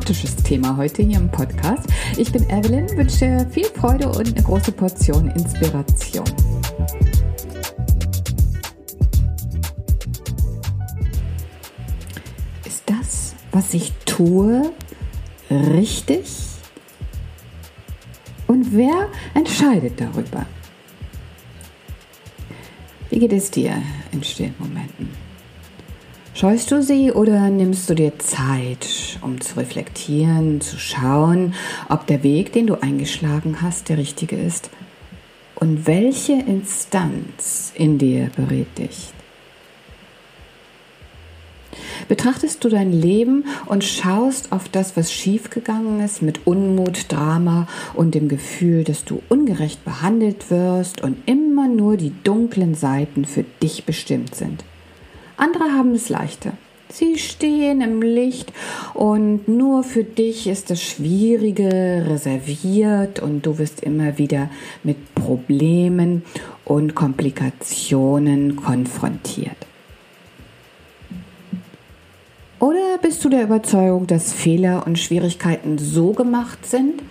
dramatisches Thema heute hier im Podcast. Ich bin Evelyn, wünsche viel Freude und eine große Portion Inspiration. Ist das, was ich tue, richtig? Und wer entscheidet darüber? Wie geht es dir in stillen Momenten? Scheust du sie oder nimmst du dir Zeit, um zu reflektieren, zu schauen, ob der Weg, den du eingeschlagen hast, der richtige ist? Und welche Instanz in dir berät dich? Betrachtest du dein Leben und schaust auf das, was schiefgegangen ist, mit Unmut, Drama und dem Gefühl, dass du ungerecht behandelt wirst und immer nur die dunklen Seiten für dich bestimmt sind. Andere haben es leichter. Sie stehen im Licht und nur für dich ist das Schwierige reserviert und du wirst immer wieder mit Problemen und Komplikationen konfrontiert. Oder bist du der Überzeugung, dass Fehler und Schwierigkeiten so gemacht sind,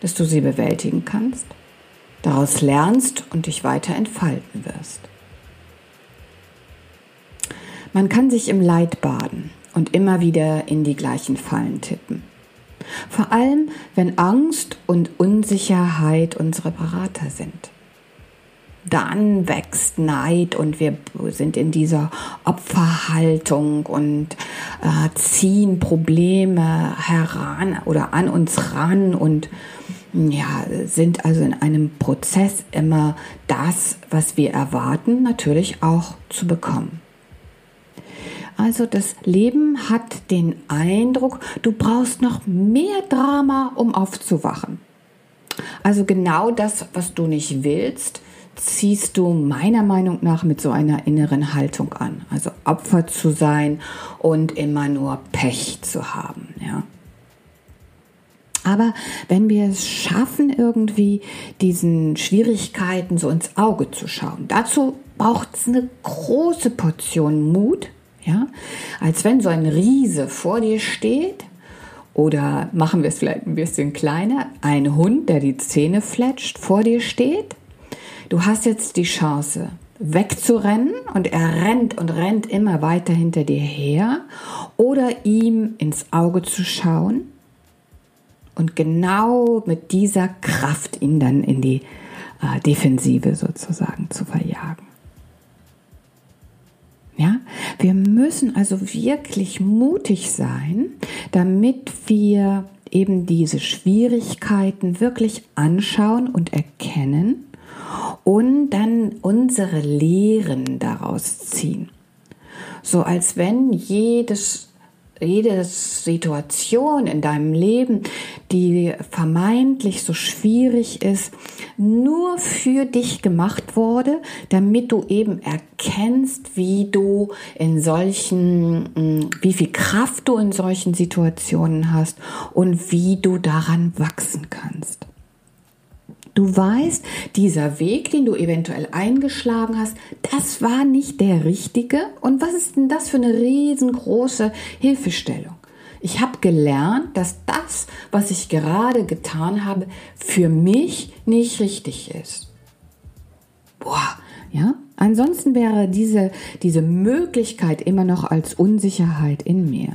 dass du sie bewältigen kannst, daraus lernst und dich weiter entfalten wirst? Man kann sich im Leid baden und immer wieder in die gleichen Fallen tippen. Vor allem, wenn Angst und Unsicherheit unsere Berater sind dann wächst Neid und wir sind in dieser Opferhaltung und äh, ziehen Probleme heran oder an uns ran und ja, sind also in einem Prozess immer das, was wir erwarten, natürlich auch zu bekommen. Also das Leben hat den Eindruck, du brauchst noch mehr Drama, um aufzuwachen. Also genau das, was du nicht willst, ziehst du meiner Meinung nach mit so einer inneren Haltung an. Also Opfer zu sein und immer nur Pech zu haben, ja. Aber wenn wir es schaffen, irgendwie diesen Schwierigkeiten so ins Auge zu schauen, dazu braucht es eine große Portion Mut, ja, als wenn so ein Riese vor dir steht. Oder machen wir es vielleicht ein bisschen kleiner, ein Hund, der die Zähne fletscht, vor dir steht. Du hast jetzt die Chance, wegzurennen und er rennt und rennt immer weiter hinter dir her. Oder ihm ins Auge zu schauen und genau mit dieser Kraft ihn dann in die äh, Defensive sozusagen zu verjagen. Ja, wir müssen also wirklich mutig sein, damit wir eben diese Schwierigkeiten wirklich anschauen und erkennen und dann unsere Lehren daraus ziehen. So als wenn jedes jede Situation in deinem Leben, die vermeintlich so schwierig ist, nur für dich gemacht wurde, damit du eben erkennst, wie du in solchen, mm, wie viel Kraft du in solchen Situationen hast und wie du daran wachsen kannst. Du weißt, dieser Weg, den du eventuell eingeschlagen hast, das war nicht der richtige. Und was ist denn das für eine riesengroße Hilfestellung? Ich habe gelernt, dass das, was ich gerade getan habe, für mich nicht richtig ist. Boah, ja? Ansonsten wäre diese, diese Möglichkeit immer noch als Unsicherheit in mir.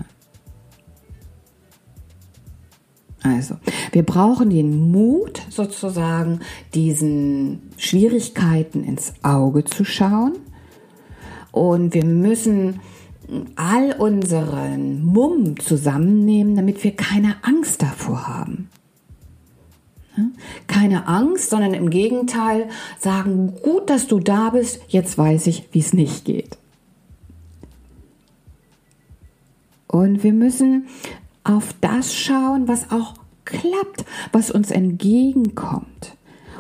Also, wir brauchen den Mut, sozusagen diesen Schwierigkeiten ins Auge zu schauen. Und wir müssen all unseren Mumm zusammennehmen, damit wir keine Angst davor haben. Keine Angst, sondern im Gegenteil sagen, gut, dass du da bist, jetzt weiß ich, wie es nicht geht. Und wir müssen auf das schauen, was auch klappt, was uns entgegenkommt.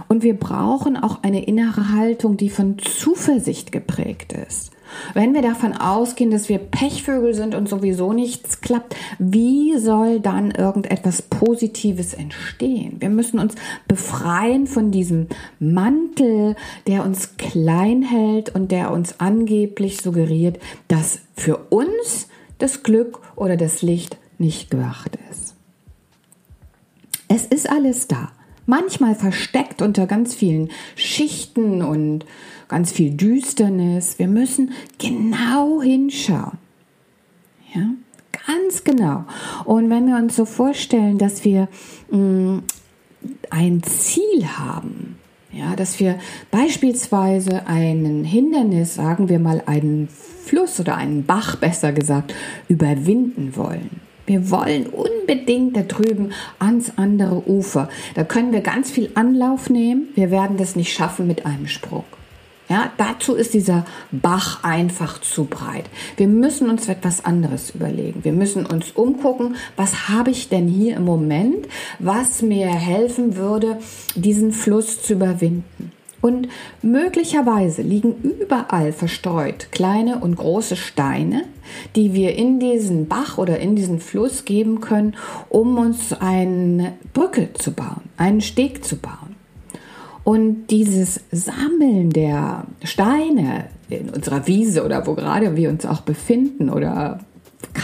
Und wir brauchen auch eine innere Haltung, die von Zuversicht geprägt ist. Wenn wir davon ausgehen, dass wir Pechvögel sind und sowieso nichts klappt, wie soll dann irgendetwas Positives entstehen? Wir müssen uns befreien von diesem Mantel, der uns klein hält und der uns angeblich suggeriert, dass für uns das Glück oder das Licht nicht gemacht ist. Es ist alles da. Manchmal versteckt unter ganz vielen Schichten und ganz viel Düsternis. Wir müssen genau hinschauen. Ja, ganz genau. Und wenn wir uns so vorstellen, dass wir mh, mm, ein Ziel haben, ja, dass wir beispielsweise einen Hindernis, sagen wir mal einen Fluss oder einen Bach besser gesagt, überwinden wollen. Wir wollen unbedingt da drüben ans andere Ufer. Da können wir ganz viel Anlauf nehmen. Wir werden das nicht schaffen mit einem Sprung. Ja, dazu ist dieser Bach einfach zu breit. Wir müssen uns etwas anderes überlegen. Wir müssen uns umgucken, was habe ich denn hier im Moment, was mir helfen würde, diesen Fluss zu überwinden. Und möglicherweise liegen überall verstreut kleine und große Steine, die wir in diesen Bach oder in diesen Fluss geben können, um uns eine Brücke zu bauen, einen Steg zu bauen. Und dieses Sammeln der Steine in unserer Wiese oder wo gerade wir uns auch befinden oder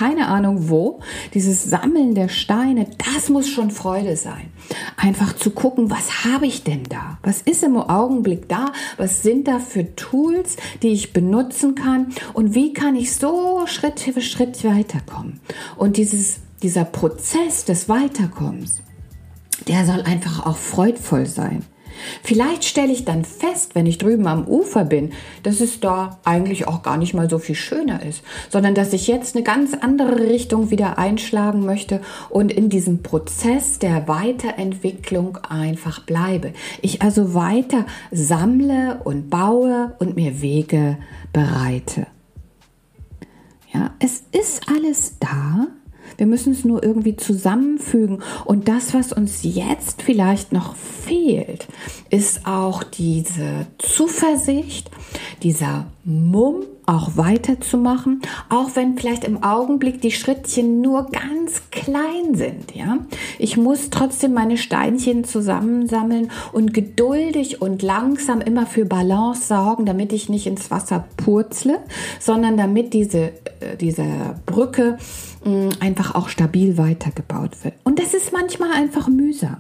keine Ahnung wo, dieses Sammeln der Steine, das muss schon Freude sein. Einfach zu gucken, was habe ich denn da? Was ist im Augenblick da? Was sind da für Tools, die ich benutzen kann? Und wie kann ich so Schritt für Schritt weiterkommen? Und dieses, dieser Prozess des Weiterkommens, der soll einfach auch freudvoll sein. Vielleicht stelle ich dann fest, wenn ich drüben am Ufer bin, dass es da eigentlich auch gar nicht mal so viel schöner ist, sondern dass ich jetzt eine ganz andere Richtung wieder einschlagen möchte und in diesem Prozess der Weiterentwicklung einfach bleibe. Ich also weiter sammle und baue und mir Wege bereite. Ja, es ist alles da wir müssen es nur irgendwie zusammenfügen. Und das, was uns jetzt vielleicht noch fehlt, ist auch diese Zuversicht, dieser Mumm, auch weiterzumachen, auch wenn vielleicht im Augenblick die Schrittchen nur ganz klein sind, ja. Ich muss trotzdem meine Steinchen zusammensammeln und geduldig und langsam immer für Balance sorgen, damit ich nicht ins Wasser purzle, sondern damit diese, äh, diese Brücke mh, einfach auch stabil weitergebaut wird. Und das ist manchmal einfach mühsam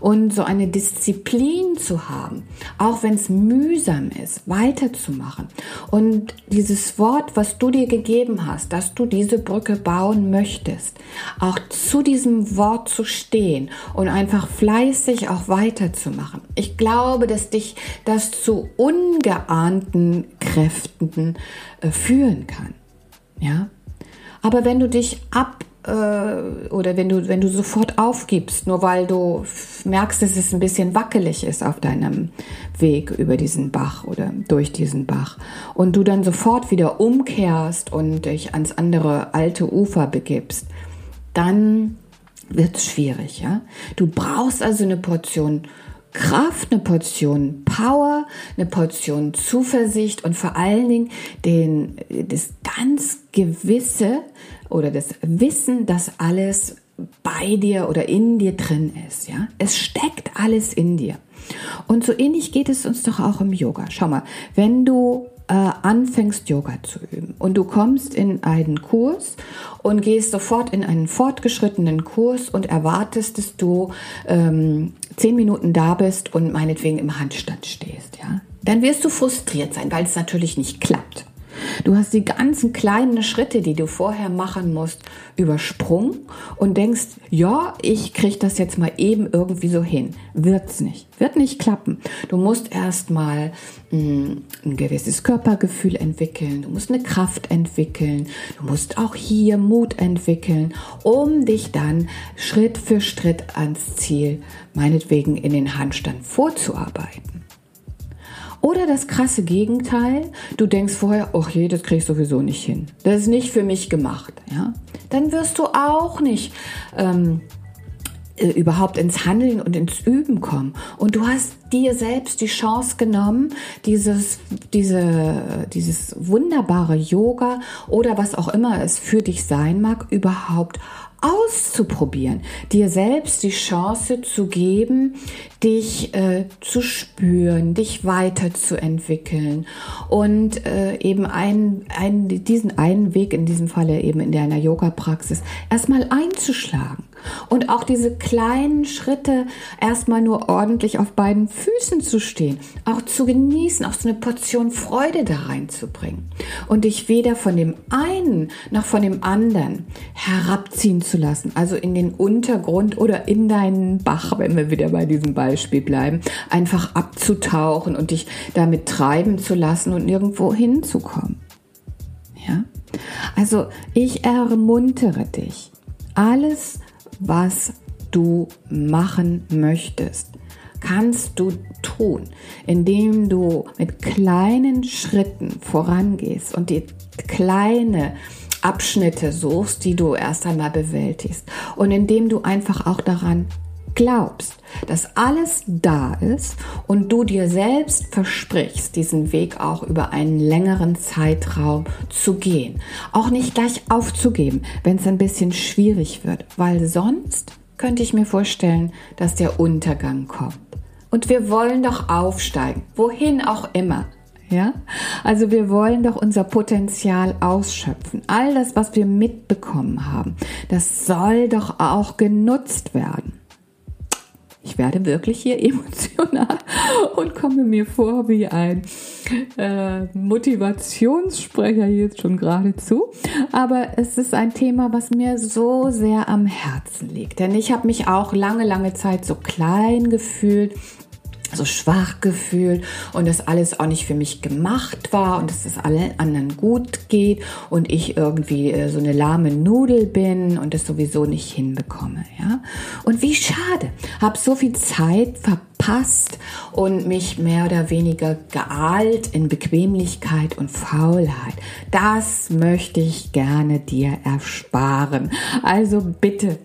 und so eine Disziplin zu haben, auch wenn es mühsam ist, weiterzumachen. Und dieses Wort, was du dir gegeben hast, dass du diese Brücke bauen möchtest, auch zu diesem Wort zu stehen und einfach fleißig auch weiterzumachen. Ich glaube, dass dich das zu ungeahnten Kräften äh, führen kann. Ja? Aber wenn du dich ab oder wenn du, wenn du sofort aufgibst, nur weil du merkst, dass es ein bisschen wackelig ist auf deinem Weg über diesen Bach oder durch diesen Bach und du dann sofort wieder umkehrst und dich ans andere alte Ufer begibst, dann wird es schwierig. Ja? Du brauchst also eine Portion Kraft, eine Portion Power, eine Portion Zuversicht und vor allen Dingen den, das ganz gewisse oder das Wissen, dass alles bei dir oder in dir drin ist. Ja, es steckt alles in dir. Und so ähnlich geht es uns doch auch im Yoga. Schau mal, wenn du äh, anfängst Yoga zu üben und du kommst in einen Kurs und gehst sofort in einen fortgeschrittenen Kurs und erwartest, dass du ähm, zehn Minuten da bist und meinetwegen im Handstand stehst, ja, dann wirst du frustriert sein, weil es natürlich nicht klappt. Du hast die ganzen kleinen Schritte, die du vorher machen musst, übersprungen und denkst, ja, ich kriege das jetzt mal eben irgendwie so hin. Wird's nicht. Wird nicht klappen. Du musst erstmal hm, ein gewisses Körpergefühl entwickeln. Du musst eine Kraft entwickeln. Du musst auch hier Mut entwickeln, um dich dann Schritt für Schritt ans Ziel, meinetwegen in den Handstand vorzuarbeiten. Oder das krasse Gegenteil, du denkst vorher, ach je, das krieg ich sowieso nicht hin. Das ist nicht für mich gemacht. Ja? Dann wirst du auch nicht ähm, äh, überhaupt ins Handeln und ins Üben kommen. Und du hast dir selbst die Chance genommen, dieses, diese, dieses wunderbare Yoga oder was auch immer es für dich sein mag, überhaupt auszuprobieren, dir selbst die Chance zu geben, dich äh, zu spüren, dich weiterzuentwickeln und äh, eben einen, einen, diesen einen Weg in diesem Falle eben in deiner Yoga-Praxis erstmal einzuschlagen und auch diese kleinen Schritte erstmal nur ordentlich auf beiden Füßen zu stehen, auch zu genießen, auch so eine Portion Freude da reinzubringen und dich weder von dem einen noch von dem anderen herabziehen zu lassen, also in den Untergrund oder in deinen Bach, wenn wir wieder bei diesem Beispiel bleiben, einfach abzutauchen und dich damit treiben zu lassen und nirgendwo hinzukommen. Ja? Also ich ermuntere dich, alles, was du machen möchtest, kannst du tun, indem du mit kleinen Schritten vorangehst und die kleine Abschnitte suchst, die du erst einmal bewältigst. Und indem du einfach auch daran glaubst, dass alles da ist und du dir selbst versprichst, diesen Weg auch über einen längeren Zeitraum zu gehen. Auch nicht gleich aufzugeben, wenn es ein bisschen schwierig wird, weil sonst könnte ich mir vorstellen, dass der Untergang kommt. Und wir wollen doch aufsteigen, wohin auch immer. Ja? Also wir wollen doch unser Potenzial ausschöpfen. All das, was wir mitbekommen haben, das soll doch auch genutzt werden. Ich werde wirklich hier emotional und komme mir vor wie ein äh, Motivationssprecher jetzt schon geradezu. Aber es ist ein Thema, was mir so sehr am Herzen liegt. Denn ich habe mich auch lange, lange Zeit so klein gefühlt so schwach gefühlt und dass alles auch nicht für mich gemacht war und dass es allen anderen gut geht und ich irgendwie äh, so eine lahme Nudel bin und das sowieso nicht hinbekomme, ja? Und wie schade, habe so viel Zeit verpasst und mich mehr oder weniger geahlt in Bequemlichkeit und Faulheit. Das möchte ich gerne dir ersparen. Also bitte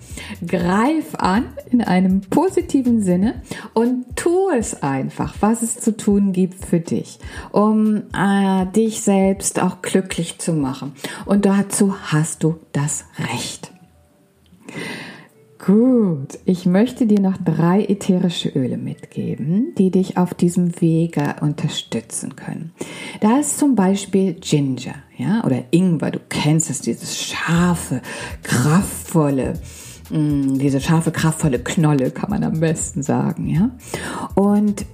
greif an in einem positiven Sinne und tu es einfach, was es zu tun gibt für dich, um äh, dich selbst auch glücklich zu machen. Und dazu hast du das Recht. Gut, ich möchte dir noch drei ätherische Öle mitgeben, die dich auf diesem Wege unterstützen können. Da ist zum Beispiel Ginger, ja, oder Ingwer. Du kennst es, dieses scharfe, kraftvolle, mm, diese scharfe, kraftvolle Knolle, kann man am besten sagen, ja. Und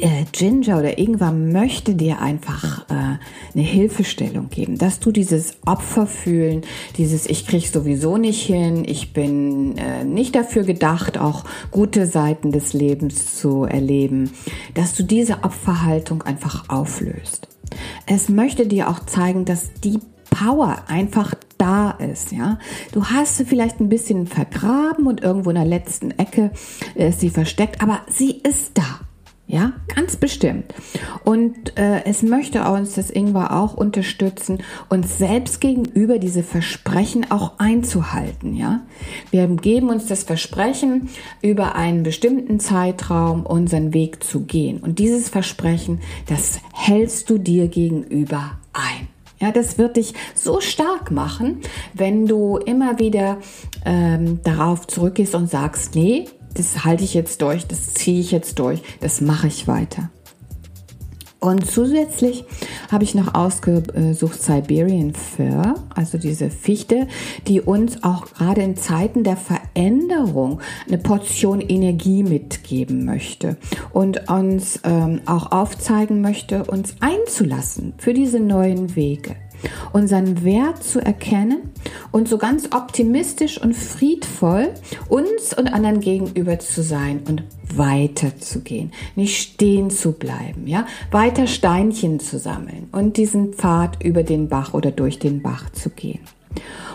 äh, Ginger oder Ingwer möchte dir einfach äh, eine Hilfestellung geben, dass du dieses Opferfühlen, dieses ich krieg sowieso nicht hin, ich bin äh, nicht dafür gedacht, auch gute Seiten des Lebens zu erleben, dass du diese Opferhaltung einfach auflöst. Es möchte dir auch zeigen, dass die Power einfach da ist, ja. Du hast sie vielleicht ein bisschen vergraben und irgendwo in der letzten Ecke ist sie versteckt, aber sie ist da. Ja, ganz bestimmt. Und äh, es möchte uns das Ingwer auch unterstützen, uns selbst gegenüber diese Versprechen auch einzuhalten. Ja, wir geben uns das Versprechen, über einen bestimmten Zeitraum unseren Weg zu gehen. Und dieses Versprechen, das hältst du dir gegenüber ein. Ja, das wird dich so stark machen, wenn du immer wieder ähm, darauf zurückgehst und sagst, nee, das halte ich jetzt durch, das ziehe ich jetzt durch, das mache ich weiter. Und zusätzlich habe ich noch ausgesucht Siberian Fir, also diese Fichte, die uns auch gerade in Zeiten der Veränderung eine Portion Energie mitgeben möchte und uns ähm, auch aufzeigen möchte, uns einzulassen für diese neuen Wege unseren Wert zu erkennen und so ganz optimistisch und friedvoll uns und anderen gegenüber zu sein und weiterzugehen, nicht stehen zu bleiben, ja, weiter Steinchen zu sammeln und diesen Pfad über den Bach oder durch den Bach zu gehen.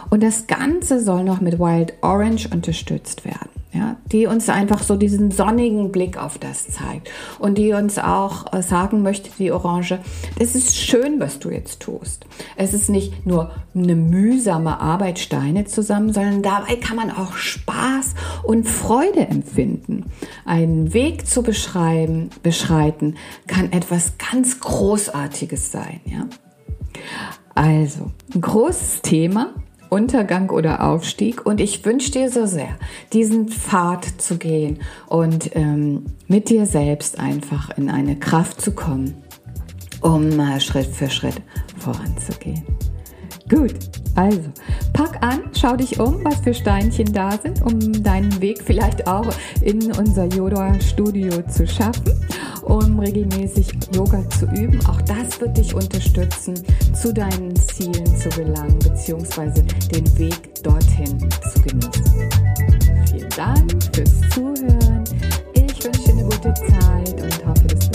Und das Ganze soll noch mit Wild Orange unterstützt werden. Ja, die uns einfach so diesen sonnigen Blick auf das zeigt und die uns auch äh, sagen möchte, die Orange, es ist schön, was du jetzt tust. Es ist nicht nur eine mühsame Arbeit, Steine zusammen, sondern dabei kann man auch Spaß und Freude empfinden. Einen Weg zu beschreiben, beschreiten, kann etwas ganz Großartiges sein, ja. Also, ein großes Thema, Untergang oder Aufstieg. Und ich wünsche dir so sehr, diesen Pfad zu gehen und ähm, mit dir selbst einfach in eine Kraft zu kommen, um äh, Schritt für Schritt voranzugehen. Gut, also pack an, schau dich um, was für Steinchen da sind, um deinen Weg vielleicht auch in unser Yoga-Studio zu schaffen, um regelmäßig Yoga zu üben. Auch das wird dich unterstützen, zu deinen Zielen zu gelangen, beziehungsweise den Weg dorthin zu genießen. Vielen Dank fürs Zuhören. Ich wünsche dir eine gute Zeit und hoffe, dass du